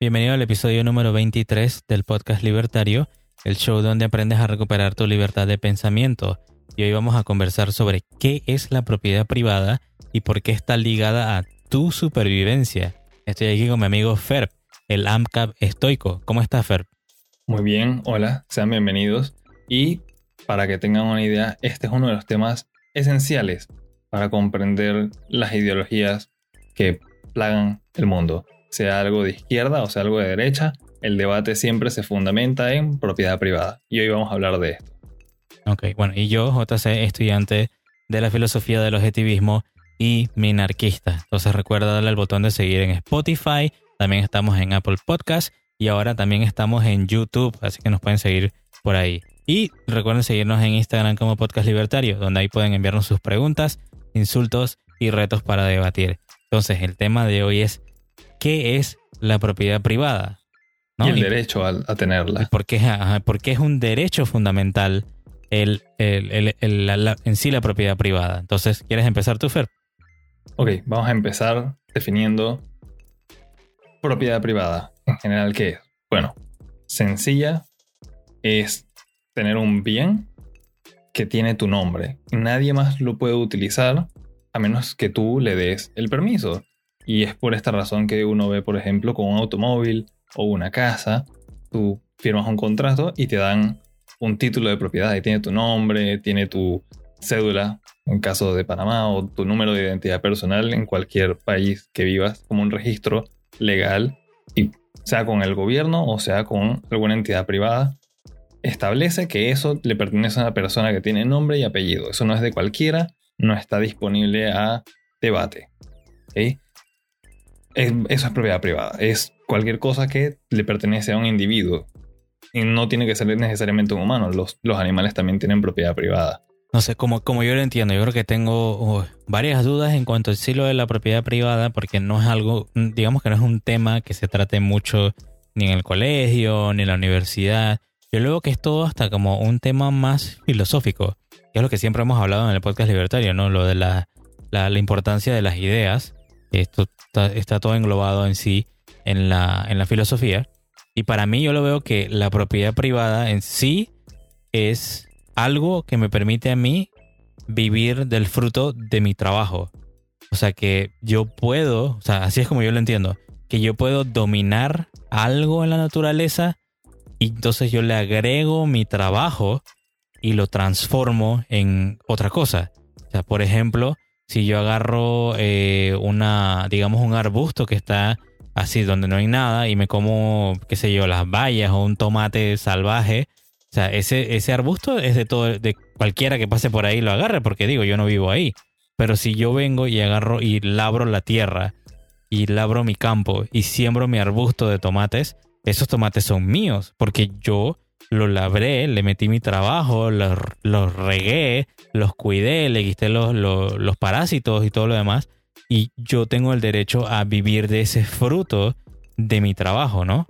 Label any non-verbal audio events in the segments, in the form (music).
Bienvenido al episodio número 23 del podcast Libertario, el show donde aprendes a recuperar tu libertad de pensamiento. Y hoy vamos a conversar sobre qué es la propiedad privada y por qué está ligada a tu supervivencia. Estoy aquí con mi amigo Ferb, el AMCAP estoico. ¿Cómo estás, Ferb? Muy bien, hola, sean bienvenidos. Y para que tengan una idea, este es uno de los temas esenciales para comprender las ideologías que plagan el mundo. Sea algo de izquierda o sea algo de derecha, el debate siempre se fundamenta en propiedad privada. Y hoy vamos a hablar de esto. Ok, bueno, y yo, JC, estudiante de la filosofía del objetivismo y minarquista. Entonces recuerda darle al botón de seguir en Spotify, también estamos en Apple Podcast y ahora también estamos en YouTube, así que nos pueden seguir por ahí. Y recuerden seguirnos en Instagram como Podcast Libertario, donde ahí pueden enviarnos sus preguntas, insultos y retos para debatir. Entonces, el tema de hoy es ¿qué es la propiedad privada? Y el derecho a, tenerla. por qué, es un derecho fundamental el, en sí la propiedad privada. Entonces, ¿quieres empezar tú, Fer? Ok, vamos a empezar definiendo propiedad privada. En general, ¿qué es? Bueno, sencilla es tener un bien que tiene tu nombre. Nadie más lo puede utilizar a menos que tú le des el permiso. Y es por esta razón que uno ve, por ejemplo, con un automóvil o una casa, tú firmas un contrato y te dan un título de propiedad y tiene tu nombre, tiene tu cédula, en caso de Panamá, o tu número de identidad personal en cualquier país que vivas, como un registro legal, y sea con el gobierno o sea con alguna entidad privada, establece que eso le pertenece a una persona que tiene nombre y apellido. Eso no es de cualquiera, no está disponible a debate. eso es propiedad privada. Es cualquier cosa que le pertenece a un individuo. Y no tiene que ser necesariamente un humano. Los, los animales también tienen propiedad privada. No sé, como, como yo lo entiendo, yo creo que tengo uh, varias dudas en cuanto al estilo de la propiedad privada, porque no es algo, digamos que no es un tema que se trate mucho ni en el colegio, ni en la universidad. Yo luego que es todo hasta como un tema más filosófico, que es lo que siempre hemos hablado en el podcast libertario, ¿no? Lo de la, la, importancia de las ideas. Esto está, todo englobado en sí en la, en la filosofía. Y para mí yo lo veo que la propiedad privada en sí es algo que me permite a mí vivir del fruto de mi trabajo. O sea que yo puedo, o sea, así es como yo lo entiendo, que yo puedo dominar algo en la naturaleza y entonces yo le agrego mi trabajo y lo transformo en otra cosa. O sea, por ejemplo, si yo agarro eh, una, digamos, un arbusto que está así donde no hay nada y me como, qué sé yo, las bayas o un tomate salvaje, o sea, ese, ese arbusto es de todo, de cualquiera que pase por ahí lo agarre, porque digo, yo no vivo ahí. Pero si yo vengo y agarro y labro la tierra y labro mi campo y siembro mi arbusto de tomates, esos tomates son míos, porque yo los labré, le metí mi trabajo, los, regué, los cuidé, le quité los, los, parásitos y todo lo demás. Y yo tengo el derecho a vivir de ese fruto de mi trabajo, ¿no?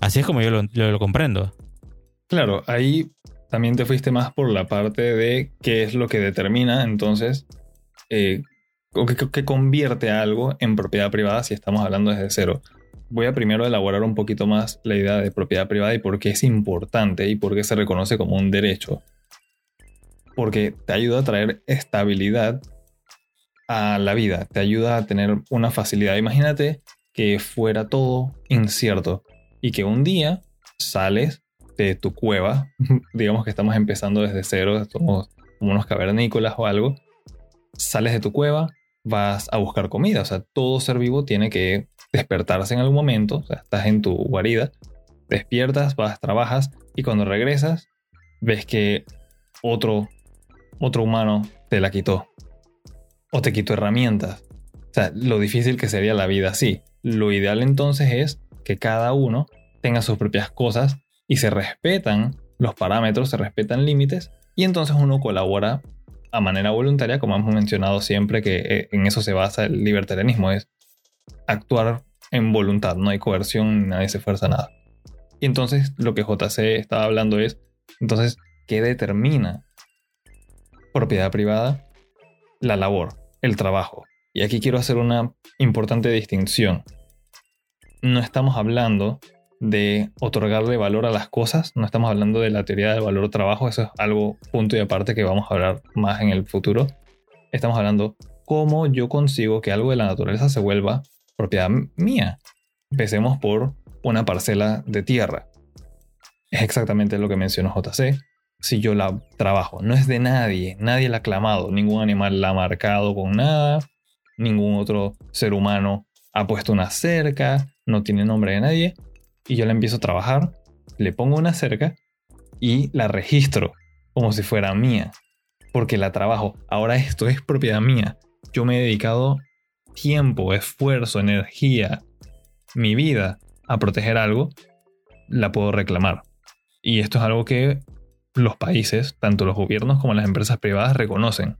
Así es como yo lo, lo comprendo. Claro, ahí también te fuiste más por la parte de qué es lo que determina entonces eh, o que, convierte algo en propiedad privada si estamos hablando desde cero voy a primero elaborar un poquito más la idea de propiedad privada y por qué es importante y por qué se reconoce como un derecho. Porque te ayuda a traer estabilidad a la vida, te ayuda a tener una facilidad. Imagínate que fuera todo incierto y que un día sales de tu cueva, (laughs) digamos que estamos empezando desde cero, somos como unos cavernícolas o algo, sales de tu cueva, vas a buscar comida, o sea, todo ser vivo tiene que despertarse en algún momento, o sea, estás en tu guarida, despiertas, vas, trabajas y cuando regresas ves que otro, otro humano te la quitó o te quitó herramientas. O sea, lo difícil que sería la vida así. Lo ideal entonces es que cada uno tenga sus propias cosas y se respetan los parámetros, se respetan límites y entonces uno colabora a manera voluntaria, como hemos mencionado siempre que eh, en eso se basa el libertarianismo, es actuar en voluntad, no hay coerción, nadie se fuerza nada. Y entonces lo que JC estaba hablando es, entonces, ¿qué determina propiedad privada? La labor, el trabajo. Y aquí quiero hacer una importante distinción. no estamos hablando de otorgarle valor a las cosas, no estamos hablando de la teoría del valor trabajo, eso es algo punto y aparte que vamos a hablar más en el futuro. Estamos hablando cómo yo consigo que algo de la naturaleza se vuelva propiedad mía. Empecemos por una parcela de tierra. Es exactamente lo que mencionó JC. Si yo la trabajo, no es de nadie, nadie la ha clamado, ningún animal la ha marcado con nada, ningún otro ser humano ha puesto una cerca, no tiene nombre de nadie, y yo la empiezo a trabajar, le pongo una cerca y la registro como si fuera mía, porque la trabajo. Ahora esto es propiedad mía. Yo me he dedicado tiempo, esfuerzo, energía, mi vida a proteger algo, la puedo reclamar. Y esto es algo que los países, tanto los gobiernos como las empresas privadas, reconocen.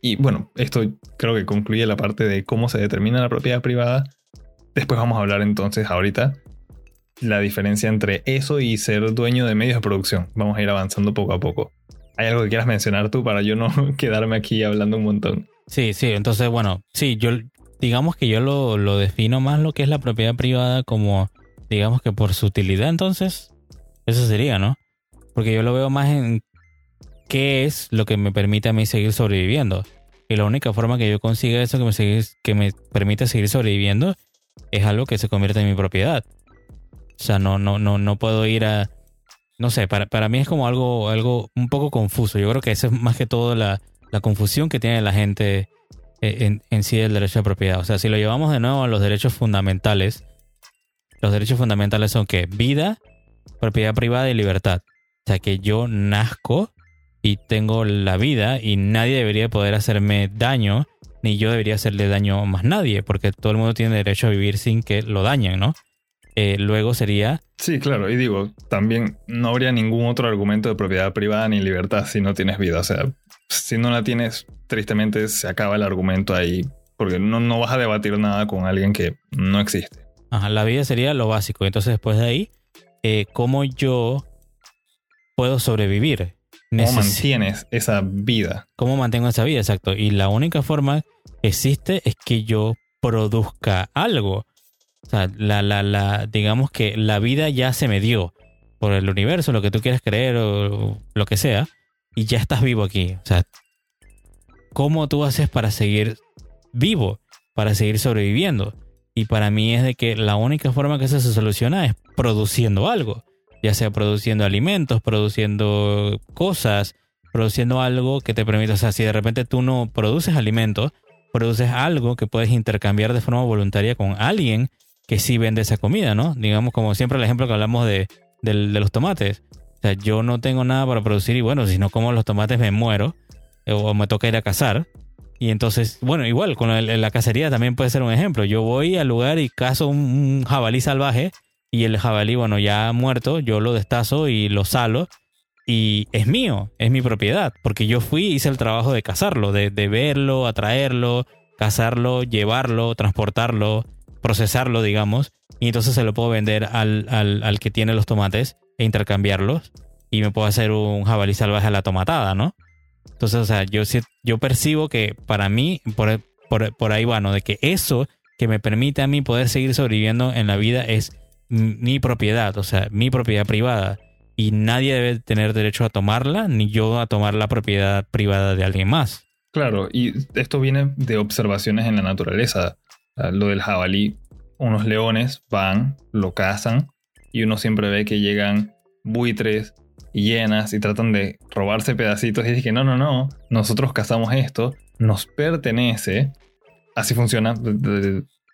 Y bueno, esto creo que concluye la parte de cómo se determina la propiedad privada. Después vamos a hablar entonces ahorita la diferencia entre eso y ser dueño de medios de producción. Vamos a ir avanzando poco a poco. ¿Hay algo que quieras mencionar tú para yo no (laughs) quedarme aquí hablando un montón? Sí, sí, entonces bueno, sí, yo digamos que yo lo, lo defino más lo que es la propiedad privada como, digamos que por su utilidad, entonces, eso sería, ¿no? Porque yo lo veo más en qué es lo que me permite a mí seguir sobreviviendo. Y la única forma que yo consiga eso que me, que me permite seguir sobreviviendo es algo que se convierte en mi propiedad. O sea, no, no, no, no puedo ir a. No sé, para, para mí es como algo, algo un poco confuso. Yo creo que eso es más que todo la, la confusión que tiene la gente eh, en, en, sí del derecho de propiedad. O sea, si lo llevamos de nuevo a los derechos fundamentales, los derechos fundamentales son que vida, propiedad privada y libertad. O sea, que yo nazco y tengo la vida y nadie debería poder hacerme daño, ni yo debería hacerle daño a más nadie, porque todo el mundo tiene derecho a vivir sin que lo dañen, ¿no? Eh, luego sería... Sí, claro, y digo, también no habría ningún otro argumento de propiedad privada ni libertad si no tienes vida. O sea, si no la tienes, tristemente se acaba el argumento ahí, porque no, no vas a debatir nada con alguien que no existe. Ajá, la vida sería lo básico. Entonces, después de ahí, eh, ¿cómo yo puedo sobrevivir? ¿Cómo mantienes esa vida? ¿Cómo mantengo esa vida? Exacto. Y la única forma que existe es que yo produzca algo. O sea, la, la, la, digamos que la vida ya se me dio por el universo, lo que tú quieras creer o lo que sea, y ya estás vivo aquí. O sea, ¿cómo tú haces para seguir vivo, para seguir sobreviviendo? Y para mí es de que la única forma que eso se soluciona es produciendo algo, ya sea produciendo alimentos, produciendo cosas, produciendo algo que te permita, o sea, si de repente tú no produces alimentos, produces algo que puedes intercambiar de forma voluntaria con alguien que sí vende esa comida, ¿no? Digamos como siempre el ejemplo que hablamos de, los tomates. O sea, yo no tengo nada para producir y bueno, si no como los tomates me muero eh, o me toca ir a cazar. Y entonces, bueno, igual con la, cacería también puede ser un ejemplo. Yo voy al lugar y cazo un, jabalí salvaje y el jabalí, bueno, ya muerto, yo lo destazo y lo salo y es mío, es mi propiedad, porque yo fui hice el trabajo de cazarlo, de, de verlo, atraerlo, cazarlo, llevarlo, transportarlo, procesarlo, digamos, y entonces se lo puedo vender al, al, que tiene los tomates e intercambiarlos y me puedo hacer un jabalí salvaje a la tomatada, ¿no? Entonces, o sea, yo, yo percibo que para mí, por, por, por ahí va, ¿no? De que eso que me permite a mí poder seguir sobreviviendo en la vida es mi propiedad, o sea, mi propiedad privada. Y nadie debe tener derecho a tomarla, ni yo a tomar la propiedad privada de alguien más. Claro, y esto viene de observaciones en la naturaleza. Lo del jabalí, unos leones van, lo cazan y uno siempre ve que llegan buitres y hienas y tratan de robarse pedacitos y dicen, no, no, no, nosotros cazamos esto, nos pertenece. Así funciona.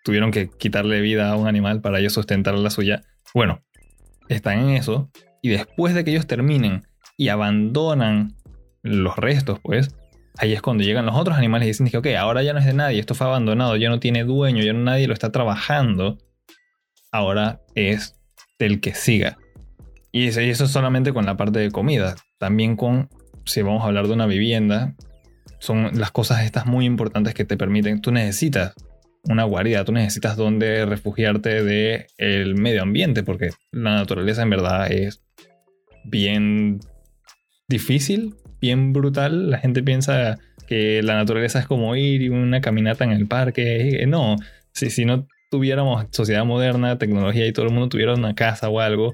Tuvieron que quitarle vida a un animal para ellos sustentar la suya. Bueno, están en eso y después de que ellos terminen y abandonan los restos, pues, ahí es cuando llegan los otros animales y dicen que, ok, ahora ya no es de nadie, esto fue abandonado, ya no tiene dueño, ya no nadie lo está trabajando, ahora es del que siga. Y eso es solamente con la parte de comida. También con, si vamos a hablar de una vivienda, son las cosas estas muy importantes que te permiten, tú necesitas una guarida, tú necesitas donde refugiarte del el medio ambiente, porque la naturaleza en verdad es bien difícil bien brutal. La gente piensa que la naturaleza es como ir y una caminata en el parque. No, si, si no tuviéramos sociedad moderna, tecnología y todo el mundo tuviera una casa o algo,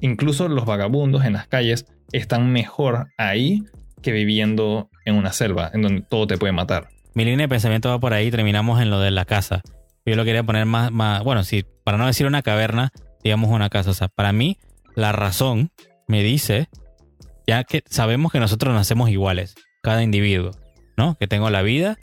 incluso los vagabundos en las calles están mejor ahí que viviendo en una selva, en donde todo te puede matar. Mi línea de pensamiento va por ahí, terminamos en lo de la casa. Yo lo quería poner más, más, bueno, sí, para no decir una caverna, digamos una casa. O sea, para mí, la razón me dice, ya que sabemos que nosotros nacemos iguales, cada individuo, ¿no? Que tengo la vida,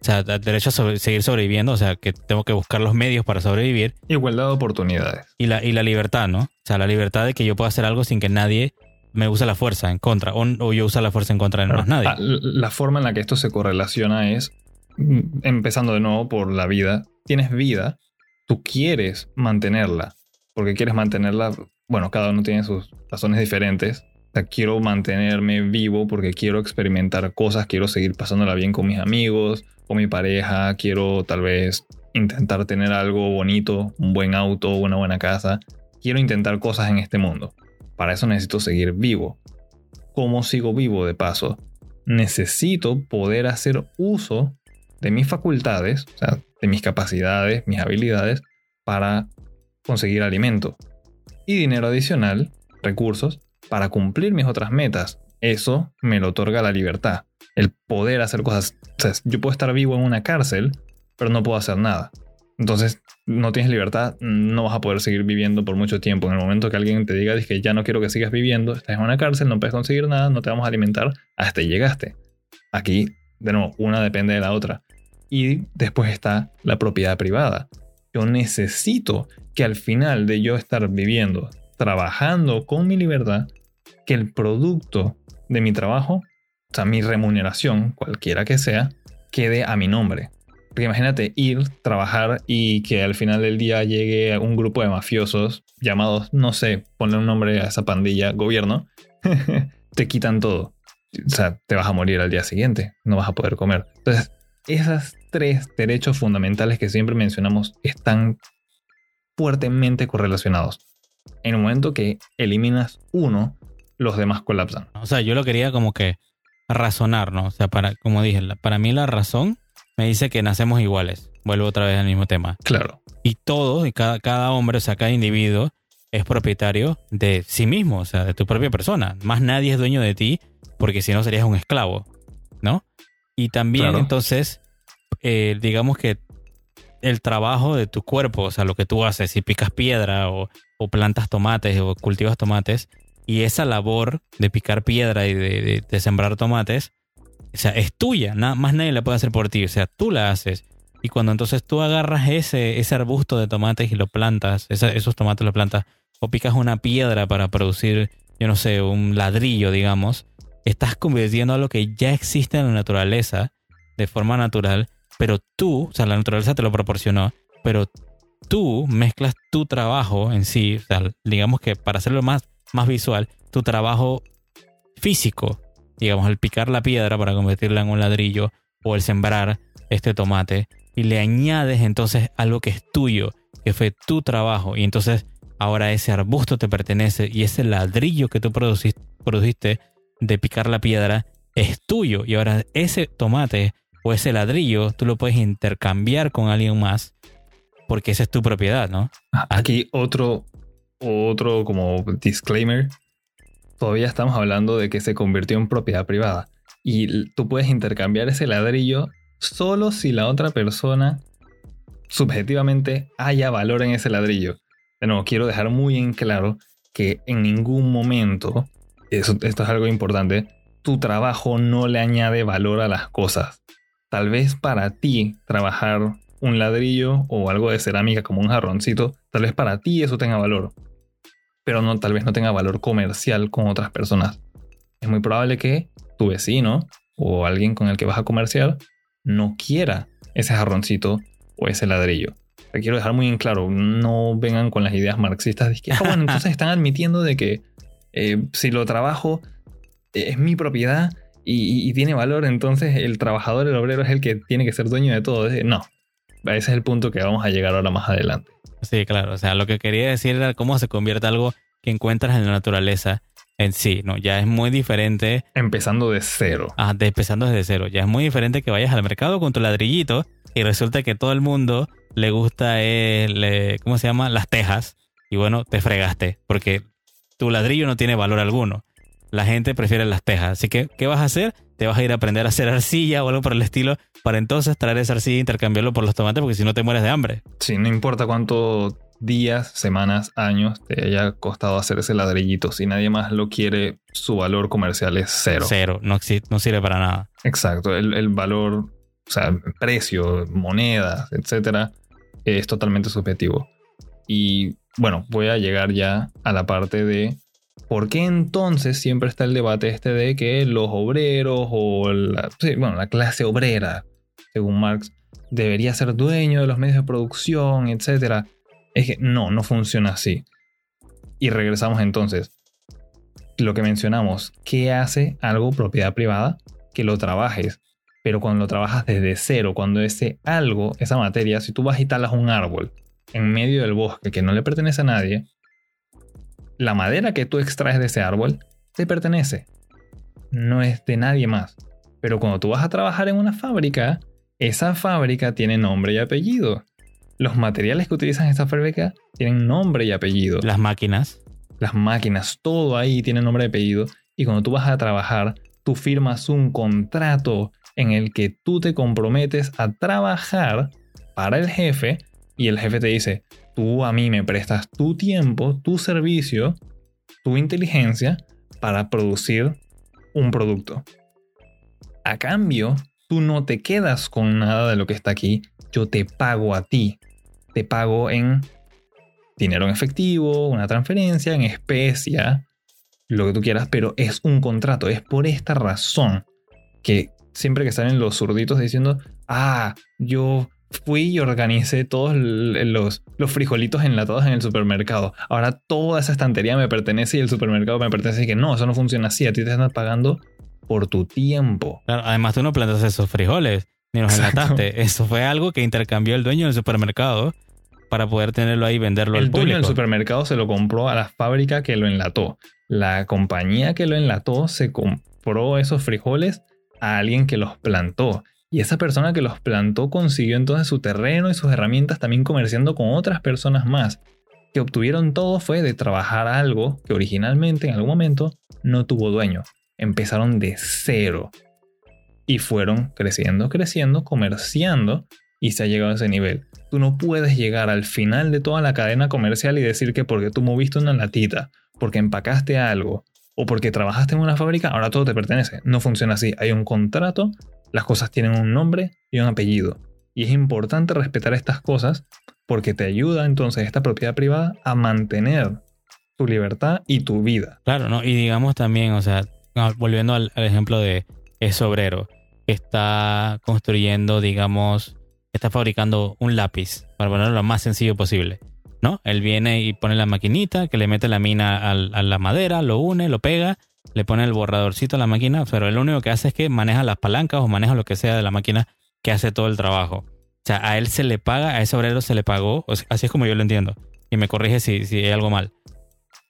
o sea, derecho a seguir sobreviviendo, o sea, que tengo que buscar los medios para sobrevivir. Igualdad de oportunidades. Y la, y la libertad, ¿no? O sea, la libertad de que yo pueda hacer algo sin que nadie me use la fuerza en contra, o, yo use la fuerza en contra de nadie. Ah, la forma en la que esto se correlaciona es, mm, empezando de nuevo por la vida, tienes vida, tú quieres mantenerla, porque quieres mantenerla, bueno, cada uno tiene sus razones diferentes. Sea, quiero mantenerme vivo porque quiero experimentar cosas, quiero seguir pasándola bien con mis amigos, con mi pareja, quiero tal vez intentar tener algo bonito, un buen auto, una buena casa. Quiero intentar cosas en este mundo. Para eso necesito seguir vivo. ¿Cómo sigo vivo de paso? Necesito poder hacer uso de mis facultades, o sea, de mis capacidades, mis habilidades, para conseguir alimento. Y dinero adicional, recursos, para cumplir mis otras metas. Eso me lo otorga la libertad. El poder hacer cosas. Yo puedo estar vivo en una cárcel, pero no puedo hacer nada. Entonces, no tienes libertad, no vas a poder seguir viviendo por mucho tiempo. En el momento que alguien te diga que ya no quiero que sigas viviendo, estás en una cárcel, no puedes conseguir nada, no te vamos a alimentar, hasta llegaste. Aquí, de nuevo, una depende de la otra. Y después está la propiedad privada. Yo necesito que al final de yo estar viviendo, trabajando con mi libertad, que el producto de mi trabajo, o sea, mi remuneración, cualquiera que sea, quede a mi nombre. Porque imagínate ir, trabajar y que al final del día llegue un grupo de mafiosos llamados, no sé, ponle un nombre a esa pandilla, gobierno, (laughs) te quitan todo. O sea, te vas a morir al día siguiente, no vas a poder comer. Entonces, esos tres derechos fundamentales que siempre mencionamos están fuertemente correlacionados. En el momento que eliminas uno, los demás colapsan. O sea, yo lo quería como que razonar, ¿no? O sea, para, como dije, para mí la razón me dice que nacemos iguales. Vuelvo otra vez al mismo tema. Claro. Y todo, y cada, cada hombre, o sea, cada individuo es propietario de sí mismo, o sea, de tu propia persona. Más nadie es dueño de ti, porque si no serías un esclavo, ¿no? Y también, entonces, eh, digamos que el trabajo de tu cuerpo, o sea, lo que tú haces, si picas piedra o, plantas tomates o cultivas tomates, y esa labor de picar piedra y de sembrar tomates, o sea, es tuya, nada más nadie la puede hacer por ti, o sea, tú la haces. Y cuando entonces tú agarras ese, ese arbusto de tomates y lo plantas, esos tomates los plantas, o picas una piedra para producir, yo no sé, un ladrillo, digamos, estás convirtiendo a lo que ya existe en la naturaleza de forma natural, pero tú, o sea, la naturaleza te lo proporcionó, pero tú mezclas tu trabajo en sí, o sea, digamos que para hacerlo más, más visual, tu trabajo físico digamos, al picar la piedra para convertirla en un ladrillo o el sembrar este tomate y le añades entonces algo que es tuyo, que fue tu trabajo y entonces ahora ese arbusto te pertenece y ese ladrillo que tú produciste, de picar la piedra es tuyo y ahora ese tomate o ese ladrillo tú lo puedes intercambiar con alguien más porque esa es tu propiedad, ¿no? Aquí otro, otro como disclaimer todavía estamos hablando de que se convirtió en propiedad privada. Y tú puedes intercambiar ese ladrillo solo si la otra persona subjetivamente haya valor en ese ladrillo. De nuevo, quiero dejar muy en claro que en ningún momento, esto es algo importante, tu trabajo no le añade valor a las cosas. Tal vez para ti trabajar un ladrillo o algo de cerámica como un jarroncito, tal vez para ti eso tenga valor pero no, tal vez no tenga valor comercial con otras personas. Es muy probable que tu vecino o alguien con el que vas a comerciar no quiera ese jarroncito o ese ladrillo. Te quiero dejar muy en claro, no vengan con las ideas marxistas de que, ah, bueno, entonces están admitiendo de que eh, si lo trabajo eh, es mi propiedad y, tiene valor, entonces el trabajador, el obrero es el que tiene que ser dueño de todo. No, ese es el punto que vamos a llegar ahora más adelante. Sí, claro. O sea, lo que quería decir era cómo se convierte algo que encuentras en la naturaleza en sí, ¿no? Ya es muy diferente. Empezando de cero. Ah, de, empezando desde cero. Ya es muy diferente que vayas al mercado con tu ladrillito y resulta que todo el mundo le gusta, el, ¿cómo se llama? Las tejas. Y bueno, te fregaste, porque tu ladrillo no tiene valor alguno. La gente prefiere las tejas. Así que, ¿qué vas a hacer? Te vas a ir a aprender a hacer arcilla o algo por el estilo para entonces traer esa arcilla e intercambiarlo por los tomates, porque si no te mueres de hambre. Sí, no importa cuánto días, semanas, años te haya costado hacer ese ladrillito. Si nadie más lo quiere, su valor comercial es cero. Cero, no, no sirve para nada. Exacto, el, el valor, o sea, precio, monedas, etcétera, es totalmente subjetivo. Y bueno, voy a llegar ya a la parte de por qué entonces siempre está el debate este de que los obreros o la, bueno, la clase obrera, según Marx, debería ser dueño de los medios de producción, etcétera es que no, no funciona así. Y regresamos entonces. Lo que mencionamos, ¿qué hace algo propiedad privada? Que lo trabajes. Pero cuando lo trabajas desde cero, cuando ese algo, esa materia, si tú vas y talas un árbol en medio del bosque que no le pertenece a nadie, la madera que tú extraes de ese árbol te pertenece. No es de nadie más. Pero cuando tú vas a trabajar en una fábrica, esa fábrica tiene nombre y apellido los materiales que utilizan esta fábrica tienen nombre y apellido. Las máquinas. Las máquinas, todo ahí tiene nombre y apellido. Y cuando tú vas a trabajar, tú firmas un contrato en el que tú te comprometes a trabajar para el jefe y el jefe te dice, tú a mí me prestas tu tiempo, tu servicio, tu inteligencia para producir un producto. A cambio, tú no te quedas con nada de lo que está aquí, yo te pago a ti te pago en dinero en efectivo, una transferencia, en especia, lo que tú quieras, pero es un contrato. Es por esta razón que siempre que salen los zurditos diciendo, ah, yo fui y organicé todos los, los frijolitos enlatados en el supermercado. Ahora toda esa estantería me pertenece y el supermercado me pertenece. Y que no, eso no funciona así. A ti te están pagando por tu tiempo. además, tú no plantas esos frijoles ni los enlataste. Eso fue algo que intercambió el dueño del supermercado para poder tenerlo ahí y venderlo el al público. El dueño del supermercado se lo compró a la fábrica que lo enlató. La compañía que lo enlató se compró esos frijoles a alguien que los plantó. Y esa persona que los plantó consiguió entonces su terreno y sus herramientas también comerciando con otras personas más. Que obtuvieron todo fue de trabajar algo que originalmente en algún momento no tuvo dueño. Empezaron de cero. Y fueron creciendo, creciendo, comerciando y se ha llegado a ese nivel. Tú no puedes llegar al final de toda la cadena comercial y decir que porque tú moviste una latita, porque empacaste algo o porque trabajaste en una fábrica, ahora todo te pertenece. No funciona así. Hay un contrato, las cosas tienen un nombre y un apellido. Y es importante respetar estas cosas porque te ayuda entonces esta propiedad privada a mantener tu libertad y tu vida. Claro, ¿no? Y digamos también, o sea, volviendo al, ejemplo de ese obrero que está construyendo, digamos, está fabricando un lápiz, para ponerlo lo más sencillo posible. ¿no? Él viene y pone la maquinita, que le mete la mina a la madera, lo une, lo pega, le pone el borradorcito a la máquina, pero él lo único que hace es que maneja las palancas o maneja lo que sea de la máquina que hace todo el trabajo. O sea, a él se le paga, a ese obrero se le pagó, así es como yo lo entiendo, y me corrige si, si hay algo mal.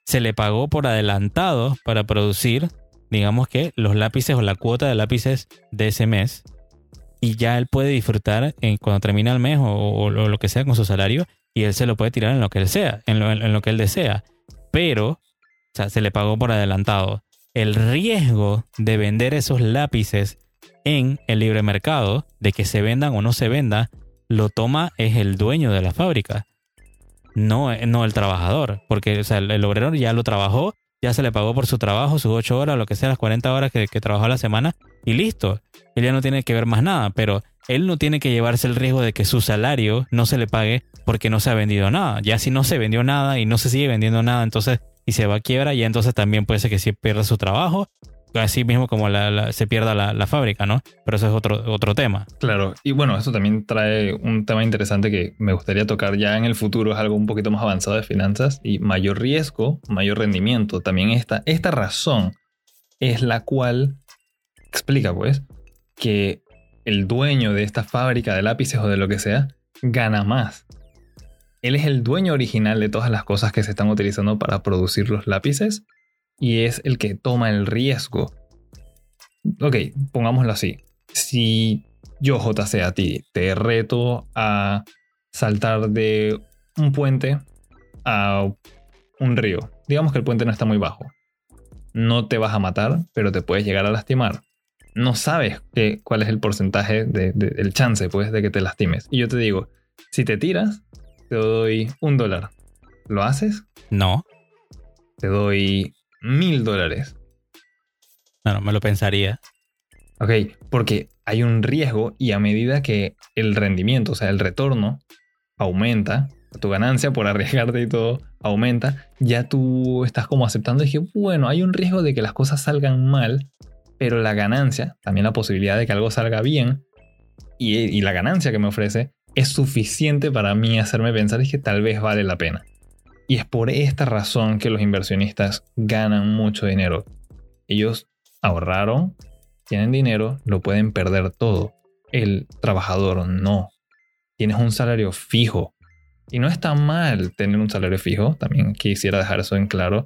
Se le pagó por adelantado para producir, digamos que los lápices o la cuota de lápices de ese mes y ya él puede disfrutar en, cuando termina el mes o, lo que sea con su salario y él se lo puede tirar en lo que él sea, en lo, que él desea. Pero, o sea, se le pagó por adelantado. El riesgo de vender esos lápices en el libre mercado, de que se vendan o no se vendan, lo toma es el dueño de la fábrica, no, no el trabajador, porque el, obrero ya lo trabajó, ya se le pagó por su trabajo, sus 8 horas, lo que sea, las 40 horas que, que trabajó a la semana, y listo él ya no tiene que ver más nada, pero él no tiene que llevarse el riesgo de que su salario no se le pague porque no se ha vendido nada. Ya si no se vendió nada y no se sigue vendiendo nada, entonces y se va a quiebra, y entonces también puede ser que sí pierda su trabajo, así mismo como se pierda la, fábrica, ¿no? Pero eso es otro, otro tema. Claro, y bueno, esto también trae un tema interesante que me gustaría tocar ya en el futuro, es algo un poquito más avanzado de finanzas y mayor riesgo, mayor rendimiento. También esta, esta razón es la cual explica, pues, que el dueño de esta fábrica de lápices o de lo que sea gana más. Él es el dueño original de todas las cosas que se están utilizando para producir los lápices, y es el que toma el riesgo. Ok, pongámoslo así. Si yo, JC, a ti te reto a saltar de un puente a un río. Digamos que el puente no está muy bajo. No te vas a matar, pero te puedes llegar a lastimar. No sabes cuál es el porcentaje del chance pues, de que te lastimes. Y yo te digo, si te tiras, te doy un dólar. ¿Lo haces? No. Te doy mil dólares. No, me lo pensaría. Ok, porque hay un riesgo y a medida que el rendimiento, o sea, el retorno aumenta, tu ganancia por arriesgarte y todo aumenta, ya tú estás como aceptando y dije, bueno, hay un riesgo de que las cosas salgan mal, pero la ganancia, también la posibilidad de que algo salga bien, y, y la ganancia que me ofrece es suficiente para mí hacerme pensar que tal vez vale la pena. Y es por esta razón que los inversionistas ganan mucho dinero. Ellos ahorraron, tienen dinero, lo pueden perder todo. El trabajador no. Tienes un salario fijo. Y no está mal tener un salario fijo, también quisiera dejar eso en claro.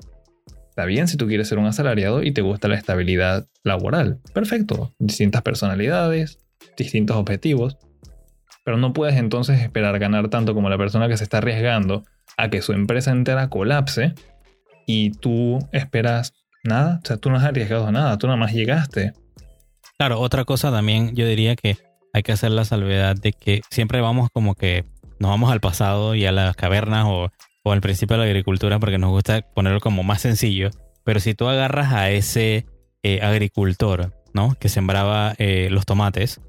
Está bien si tú quieres ser un asalariado y te gusta la estabilidad laboral. Perfecto. Distintas personalidades, distintos objetivos. Pero no puedes entonces esperar ganar tanto como la persona que se está arriesgando a que su empresa entera colapse y tú esperas nada. O sea, tú no has arriesgado nada, tú nada más llegaste. Claro, otra cosa también yo diría que hay que hacer la salvedad de que siempre vamos como que nos vamos al pasado y a las cavernas o, al principio de la agricultura porque nos gusta ponerlo como más sencillo. Pero si tú agarras a ese eh, agricultor, ¿no? Que sembraba eh, los tomates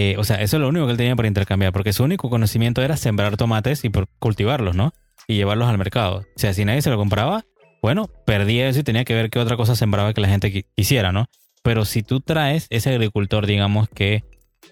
eh, o sea, eso es lo único que él tenía para intercambiar, porque su único conocimiento era sembrar tomates y cultivarlos, ¿no? Y llevarlos al mercado. O sea, si nadie se lo compraba, bueno, perdía eso y tenía que ver qué otra cosa sembraba que la gente quisiera, ¿no? Pero si tú traes ese agricultor, digamos que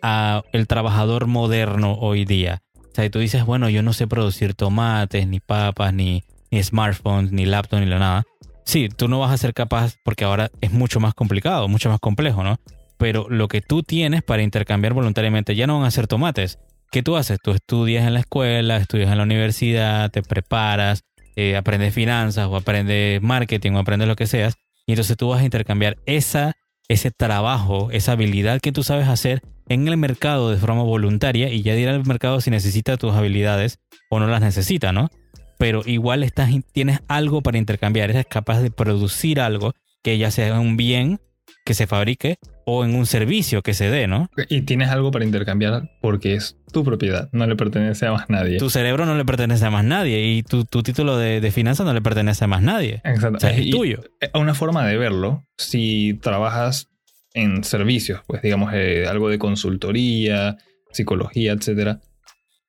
a el trabajador moderno hoy día, o sea, y tú dices, bueno, yo no sé producir tomates, ni papas, ni, ni smartphones, ni laptops, ni nada. Sí, tú no vas a ser capaz porque ahora es mucho más complicado, mucho más complejo, ¿no? Pero lo que tú tienes para intercambiar voluntariamente ya no van a ser tomates. ¿Qué tú haces? Tú estudias en la escuela, estudias en la universidad, te preparas, eh, aprendes finanzas o aprendes marketing o aprendes lo que seas, y entonces tú vas a intercambiar esa, ese trabajo, esa habilidad que tú sabes hacer en el mercado de forma voluntaria y ya dirá el mercado si necesita tus habilidades o no las necesita, ¿no? Pero igual estás, tienes algo para intercambiar, eres capaz de producir algo que ya sea un bien que se fabrique o en un servicio que se dé, ¿no? Y tienes algo para intercambiar porque es tu propiedad, no le pertenece a más nadie. Tu cerebro no le pertenece a más nadie y tu, título de, de finanzas no le pertenece a más nadie. Exacto. O sea, es tuyo. Una forma de verlo, si trabajas en servicios, pues digamos eh, algo de consultoría, psicología, etcétera,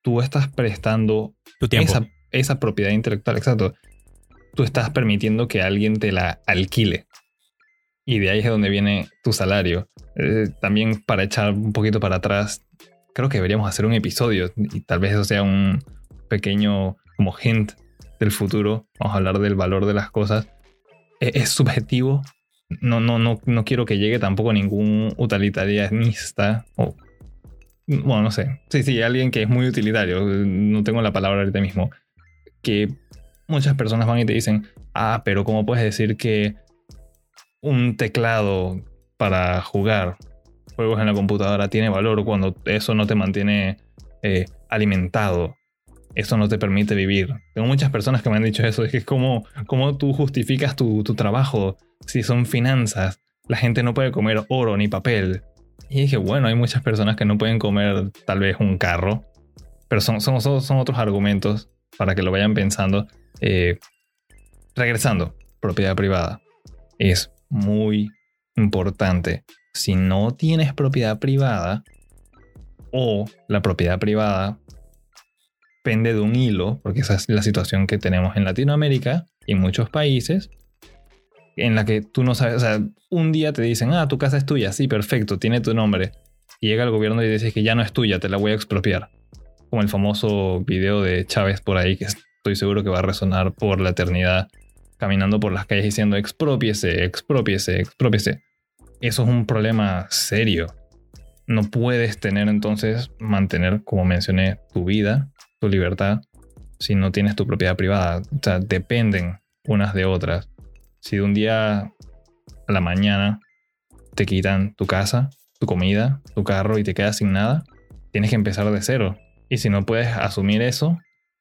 tú estás prestando tu tiempo. Esa, esa propiedad intelectual, exacto. Tú estás permitiendo que alguien te la alquile y de ahí es donde viene tu salario. Eh, también para echar un poquito para atrás, creo que deberíamos hacer un episodio y tal vez eso sea un pequeño como hint del futuro. Vamos a hablar del valor de las cosas. E-, es, subjetivo. No, no, no, no quiero que llegue tampoco ningún utilitarianista o bueno, no sé. Sí, sí, alguien que es muy utilitario. No tengo la palabra ahorita mismo. Que muchas personas van y te dicen, ah, pero ¿cómo puedes decir que un teclado para jugar juegos en la computadora tiene valor cuando eso no te mantiene eh, alimentado. Eso no te permite vivir. Tengo muchas personas que me han dicho eso. Es que cómo, cómo tú justificas tu, trabajo si son finanzas. La gente no puede comer oro ni papel. Y dije, bueno, hay muchas personas que no pueden comer tal vez un carro. Pero son, son, son otros argumentos para que lo vayan pensando. Eh, regresando, propiedad privada. Es muy importante. Si no tienes propiedad privada o la propiedad privada pende de un hilo, porque esa es la situación que tenemos en Latinoamérica y muchos países, en la que tú no sabes, o sea, un día te dicen, ah, tu casa es tuya, sí, perfecto, tiene tu nombre. Y llega el gobierno y dice que ya no es tuya, te la voy a expropiar. Como el famoso video de Chávez por ahí, que estoy seguro que va a resonar por la eternidad, caminando por las calles diciendo expropiese, expropiese, expropiese. Eso es un problema serio. No puedes tener entonces, mantener, como mencioné, tu vida, tu libertad, si no tienes tu propiedad privada. O sea, dependen unas de otras. Si de un día a la mañana te quitan tu casa, tu comida, tu carro y te quedas sin nada, tienes que empezar de cero. Y si no puedes asumir eso,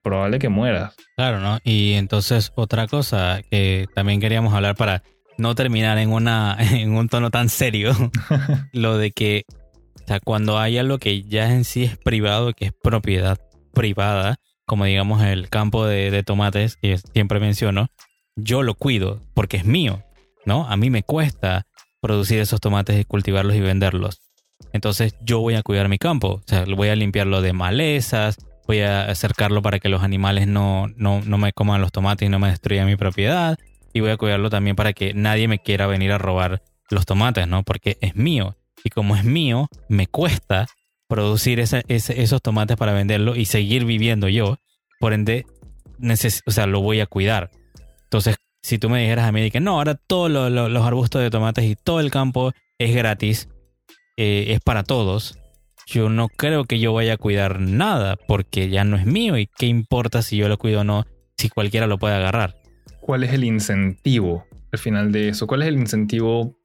probable que mueras. Claro, ¿no? Y entonces otra cosa que también queríamos hablar para no terminar en, una, (laughs) en un tono tan serio, (laughs) lo de que o sea, cuando hay algo que ya en sí es privado, que es propiedad privada, como digamos el campo de, de tomates que siempre menciono, yo lo cuido porque es mío, ¿no? A mí me cuesta producir esos tomates y cultivarlos y venderlos. Entonces yo voy a cuidar mi campo, o sea, voy a limpiarlo de malezas, voy a acercarlo para que los animales no, no, no me coman los tomates y no me destruyan mi propiedad, y voy a cuidarlo también para que nadie me quiera venir a robar los tomates, ¿no? Porque es mío. Y como es mío, me cuesta producir esos tomates para venderlo y seguir viviendo yo. Por ende, o sea, lo voy a cuidar. Entonces, si tú me dijeras a mí que no, ahora todos los arbustos de tomates y todo el campo es gratis, eh, es para todos, yo no creo que yo vaya a cuidar nada porque ya no es mío y qué importa si yo lo cuido o no, si cualquiera lo puede agarrar. ¿Cuál es el incentivo al final de eso? ¿Cuál es el incentivo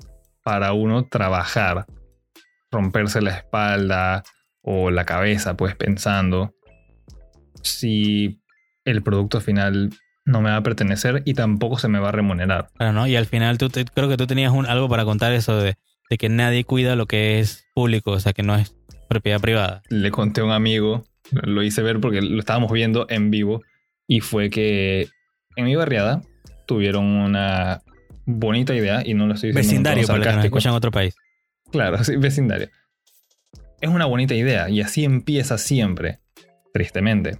para uno trabajar romperse la espalda o la cabeza, pues pensando si el producto final no me va a pertenecer y tampoco se me va a remunerar. Claro, ¿no? Y al final tú creo que tú tenías un, algo para contar eso de, de, que nadie cuida lo que es público, o sea, que no es propiedad privada. Le conté a un amigo, lo hice ver porque lo estábamos viendo en vivo y fue que en mi barriada tuvieron una bonita idea y no lo estoy diciendo Vecindario, para que nos escuchan en otro país. Claro, (laughs) sí, vecindario. Es una bonita idea y así empieza siempre, tristemente.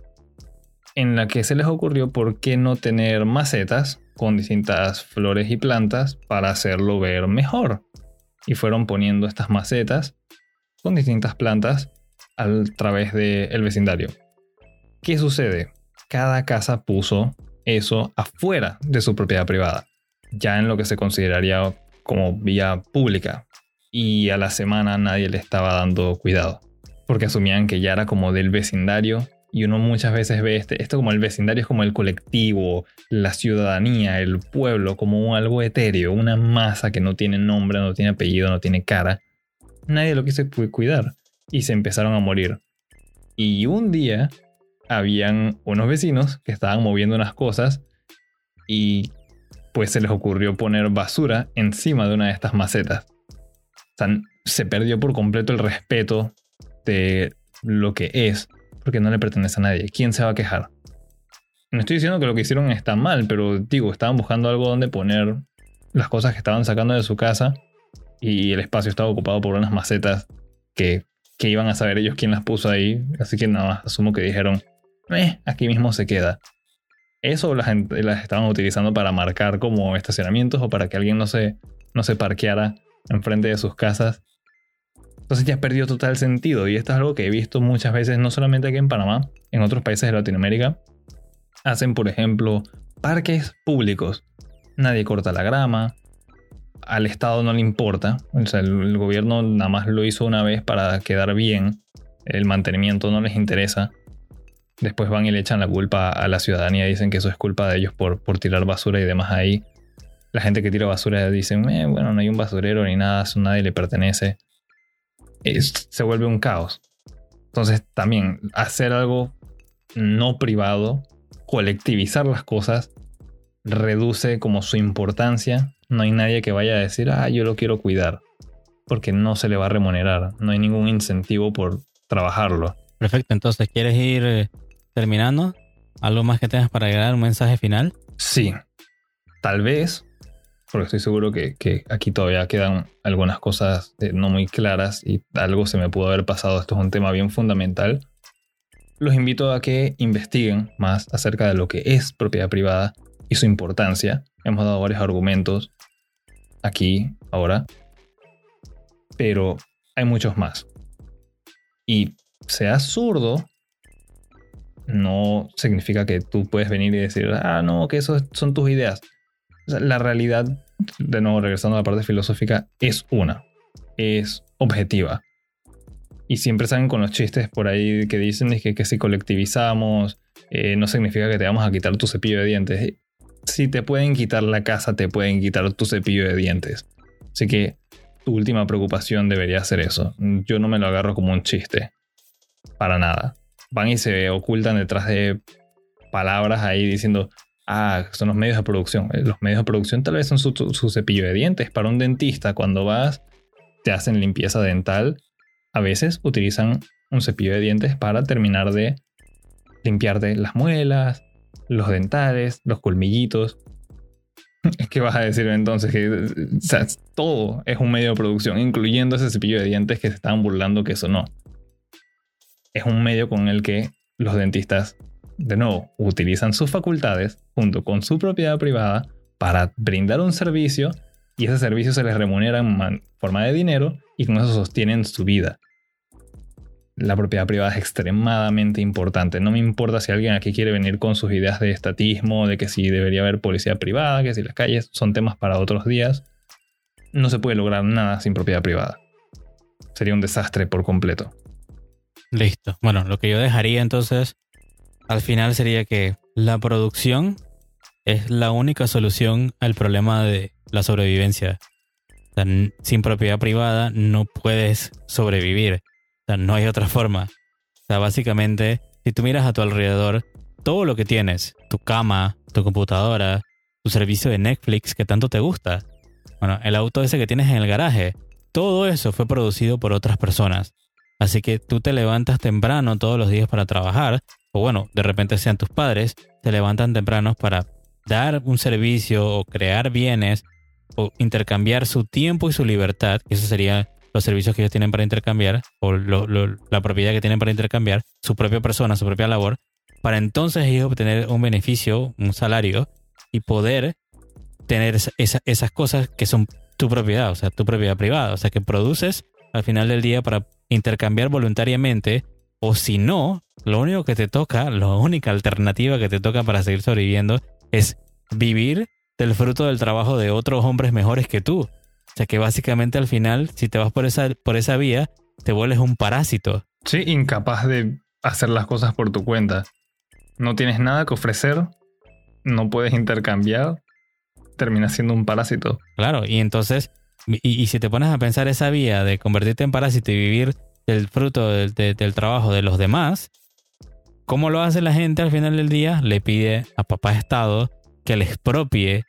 En la que se les ocurrió por qué no tener macetas con distintas flores y plantas para hacerlo ver mejor. Y fueron poniendo estas macetas con distintas plantas a través del vecindario. ¿Qué sucede? Cada casa puso eso afuera de su propiedad privada, ya en lo que se consideraría como vía pública, y a la semana nadie le estaba dando cuidado, porque asumían que ya era como del vecindario y uno muchas veces ve este, esto como el vecindario como el colectivo, la ciudadanía, el pueblo, como algo etéreo, una masa que no tiene nombre, no tiene apellido, no tiene cara. Nadie lo quiso cuidar y se empezaron a morir. Y un día habían unos vecinos que estaban moviendo unas cosas y pues se les ocurrió poner basura encima de una de estas macetas se perdió por completo el respeto de lo que es, porque no le pertenece a nadie. ¿Quién se va a quejar? No estoy diciendo que lo que hicieron está mal, pero digo, estaban buscando algo donde poner las cosas que estaban sacando de su casa y el espacio estaba ocupado por unas macetas que, que iban a saber ellos quién las puso ahí. Así que nada más asumo que dijeron, eh, aquí mismo se queda. Eso las, estaban utilizando para marcar como estacionamientos o para que alguien no se, no se parqueara enfrente de sus casas. Entonces ya perdió total sentido y esto es algo que he visto muchas veces, no solamente aquí en Panamá, en otros países de Latinoamérica. Hacen, por ejemplo, parques públicos. Nadie corta la grama, al Estado no le importa. El, gobierno nada más lo hizo una vez para quedar bien. El mantenimiento no les interesa. Después van y le echan la culpa a la ciudadanía. Dicen que eso es culpa de ellos por, por tirar basura y demás ahí la gente que tira basura dice, eh, bueno, no hay un basurero ni nada, eso nadie le pertenece. se vuelve un caos. Entonces también hacer algo no privado, colectivizar las cosas, reduce como su importancia. No hay nadie que vaya a decir, ah, yo lo quiero cuidar, porque no se le va a remunerar. No hay ningún incentivo por trabajarlo. Perfecto, entonces, ¿quieres ir eh, terminando? ¿Algo más que tengas para agregar? ¿Un mensaje final? Sí. Tal vez porque estoy seguro que, aquí todavía quedan algunas cosas eh, no muy claras y algo se me pudo haber pasado. Esto es un tema bien fundamental. Los invito a que investiguen más acerca de lo que es propiedad privada y su importancia. Hemos dado varios argumentos aquí, ahora, pero hay muchos más. Y sea zurdo, no significa que tú puedes venir y decir, ah, no, que eso son tus ideas la realidad, de nuevo regresando a la parte filosófica, es una, es objetiva. Y siempre salen con los chistes por ahí que dicen que, que si colectivizamos, eh, no significa que te vamos a quitar tu cepillo de dientes. Si te pueden quitar la casa, te pueden quitar tu cepillo de dientes. Así que tu última preocupación debería ser eso. Yo no me lo agarro como un chiste. Para nada. Van y se ocultan detrás de palabras ahí diciendo, ah, son los medios de producción. Eh, los medios de producción tal vez son su, su cepillo de dientes. Para un dentista, cuando vas, te hacen limpieza dental, a veces utilizan un cepillo de dientes para terminar de limpiarte las muelas, los dentales, los colmillitos. (laughs) ¿Qué vas a decir entonces? Que todo es un medio de producción, incluyendo ese cepillo de dientes que se estaban burlando que eso no. Es un medio con el que los dentistas, de nuevo, utilizan sus facultades junto con su propiedad privada para brindar un servicio y ese servicio se les remunera en forma de dinero y con eso sostienen su vida la propiedad privada es extremadamente importante. No me importa si alguien aquí quiere venir con sus ideas de estatismo, de que si debería haber policía privada, que si las calles son temas para otros días. No se puede lograr nada sin propiedad privada. Sería un desastre por completo. Listo. Bueno, lo que yo dejaría entonces al final sería que la producción es la única solución al problema de la sobrevivencia. sin propiedad privada no puedes sobrevivir no hay otra forma. O sea, básicamente, si tú miras a tu alrededor, todo lo que tienes, tu cama, tu computadora, tu servicio de Netflix que tanto te gusta, bueno, el auto ese que tienes en el garaje, todo eso fue producido por otras personas. Así que tú te levantas temprano todos los días para trabajar, o bueno, de repente sean tus padres, te levantan temprano para dar un servicio o crear bienes o intercambiar su tiempo y su libertad, eso sería los servicios que ellos tienen para intercambiar o la propiedad que tienen para intercambiar, su propia persona, su propia labor, para entonces ellos obtener un beneficio, un salario y poder tener esas cosas que son tu propiedad, o sea, tu propiedad privada, o sea, que produces al final del día para intercambiar voluntariamente o si no, lo único que te toca, la única alternativa que te toca para seguir sobreviviendo es vivir del fruto del trabajo de otros hombres mejores que tú. O sea que básicamente al final, si te vas por esa, por esa vía, te vuelves un parásito. Sí, incapaz de hacer las cosas por tu cuenta. No tienes nada que ofrecer, no puedes intercambiar, terminas siendo un parásito. Claro, y entonces, y, si te pones a pensar esa vía de convertirte en parásito y vivir del fruto del, del trabajo de los demás, ¿cómo lo hace la gente al final del día? Le pide a papá Estado que le expropie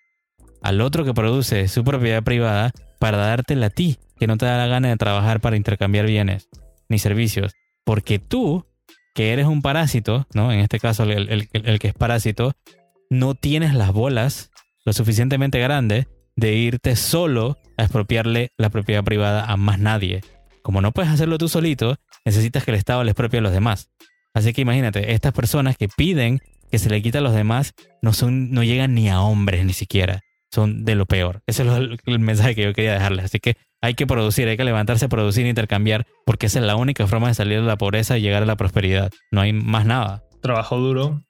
al otro que produce su propiedad privada para dártela a ti, que no te da la gana de trabajar para intercambiar bienes ni servicios. Porque tú, que eres un parásito, ¿no? En este caso, el, que es parásito, no tienes las bolas lo suficientemente grandes de irte solo a expropiarle la propiedad privada a más nadie. Como no puedes hacerlo tú solito, necesitas que el Estado le expropie a los demás. Así que imagínate, estas personas que piden que se le quita a los demás no, son, no llegan ni a hombres ni siquiera son de lo peor. Ese es el, mensaje que yo quería dejarles. Así que hay que producir, hay que levantarse, producir, intercambiar, porque esa es la única forma de salir de la pobreza y llegar a la prosperidad. No hay más nada. Trabajo duro,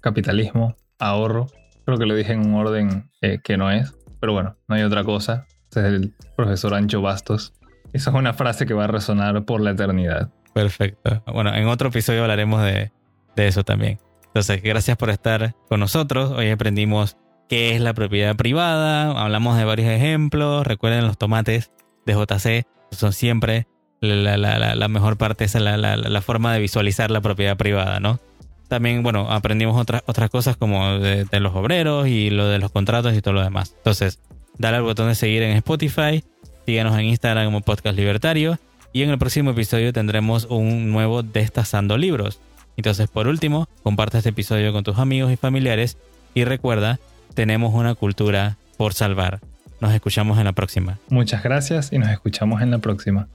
capitalismo, ahorro. Creo que lo dije en un orden eh, que no es, pero bueno, no hay otra cosa. Es el profesor Ancho Bastos. Esa es una frase que va a resonar por la eternidad. Perfecto. Bueno, en otro episodio hablaremos de, de eso también. Entonces, gracias por estar con nosotros. Hoy aprendimos qué es la propiedad privada, hablamos de varios ejemplos, recuerden los tomates de JC, son siempre la, mejor parte, esa es la, forma de visualizar la propiedad privada, ¿no? También, bueno, aprendimos otras, otras cosas como de, los obreros y lo de los contratos y todo lo demás. Entonces, dale al botón de seguir en Spotify, síganos en Instagram como Podcast Libertario y en el próximo episodio tendremos un nuevo Destazando Libros. Entonces, por último, comparte este episodio con tus amigos y familiares y recuerda tenemos una cultura por salvar. Nos escuchamos en la próxima. Muchas gracias y nos escuchamos en la próxima.